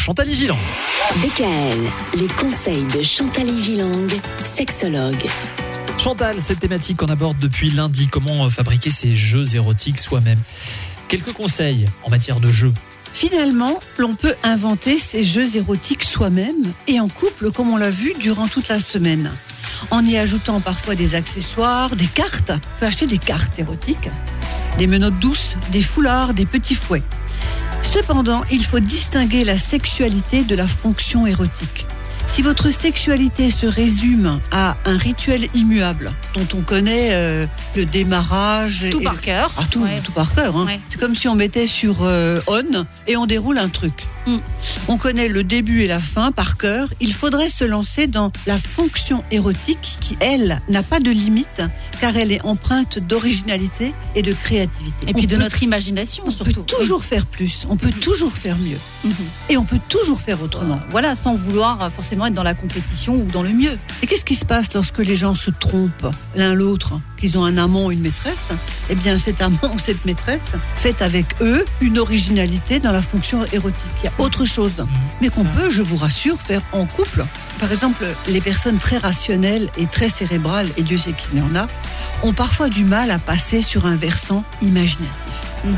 Chantal Gilang. DKL, les conseils de Chantal Gilang, sexologue. Chantal, cette thématique qu'on aborde depuis lundi, comment fabriquer ses jeux érotiques soi-même. Quelques conseils en matière de jeux. Finalement, l'on peut inventer ses jeux érotiques soi-même et en couple, comme on l'a vu durant toute la semaine. En y ajoutant parfois des accessoires, des cartes. On peut acheter des cartes érotiques, des menottes douces, des foulards, des petits fouets. Cependant, il faut distinguer la sexualité de la fonction érotique. Si votre sexualité se résume à un rituel immuable dont on connaît euh, le démarrage, Tout et par le- cœur. Ah, tout, Ouais. tout par cœur. hein. Ouais. C'est comme si on mettait sur euh, on et on déroule un truc. Mm. On connaît le début et la fin par cœur. Il faudrait se lancer dans la fonction érotique qui, elle, n'a pas de limite car elle est empreinte d'originalité et de créativité. Et puis de peut- notre imagination on peut surtout. toujours faire plus, on peut toujours faire mieux Mhm. et on peut toujours faire autrement. Voilà, sans vouloir euh, forcément être dans la compétition ou dans le mieux. Et qu'est-ce qui se passe lorsque les gens se trompent l'un l'autre, qu'ils ont un amant ou une maîtresse? Eh bien, cet amant ou cette maîtresse fait avec eux une originalité dans la fonction érotique. Il y a autre chose, mais qu'on peut, je vous rassure, faire en couple. Par exemple, les personnes très rationnelles et très cérébrales, et Dieu sait qu'il y en a, ont parfois du mal à passer sur un versant imaginatif. Mhm.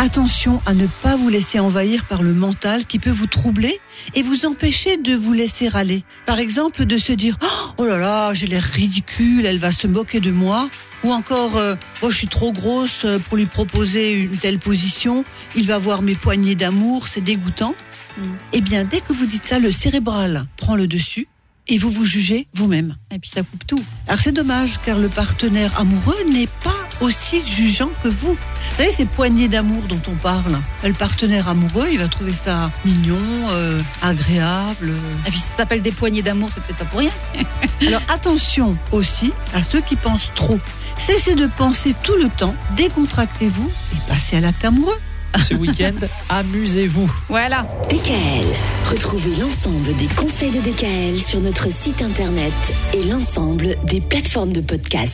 Attention à ne pas vous laisser envahir par le mental qui peut vous troubler et vous empêcher de vous laisser aller. Par exemple, de se dire Oh là là, j'ai l'air ridicule, elle va se moquer de moi. Ou encore, euh, oh, je suis trop grosse pour lui proposer une telle position, il va voir mes poignées d'amour, c'est dégoûtant. Mm. Eh bien, dès que vous dites ça, le cérébral prend le dessus et vous vous jugez vous-même. Et puis ça coupe tout. Alors c'est dommage car le partenaire amoureux n'est pas aussi jugeant que vous. Vous savez, ces poignées d'amour dont on parle, le partenaire amoureux, il va trouver ça mignon, euh, agréable. Et puis ça s'appelle des poignées d'amour, c'est peut-être pas pour rien. Alors attention aussi à ceux qui pensent trop. Cessez de penser tout le temps, décontractez-vous et passez à l'acte amoureux. Ce week-end, amusez-vous. Voilà. DKL, retrouvez l'ensemble des conseils de DKL sur notre site internet et l'ensemble des plateformes de podcast.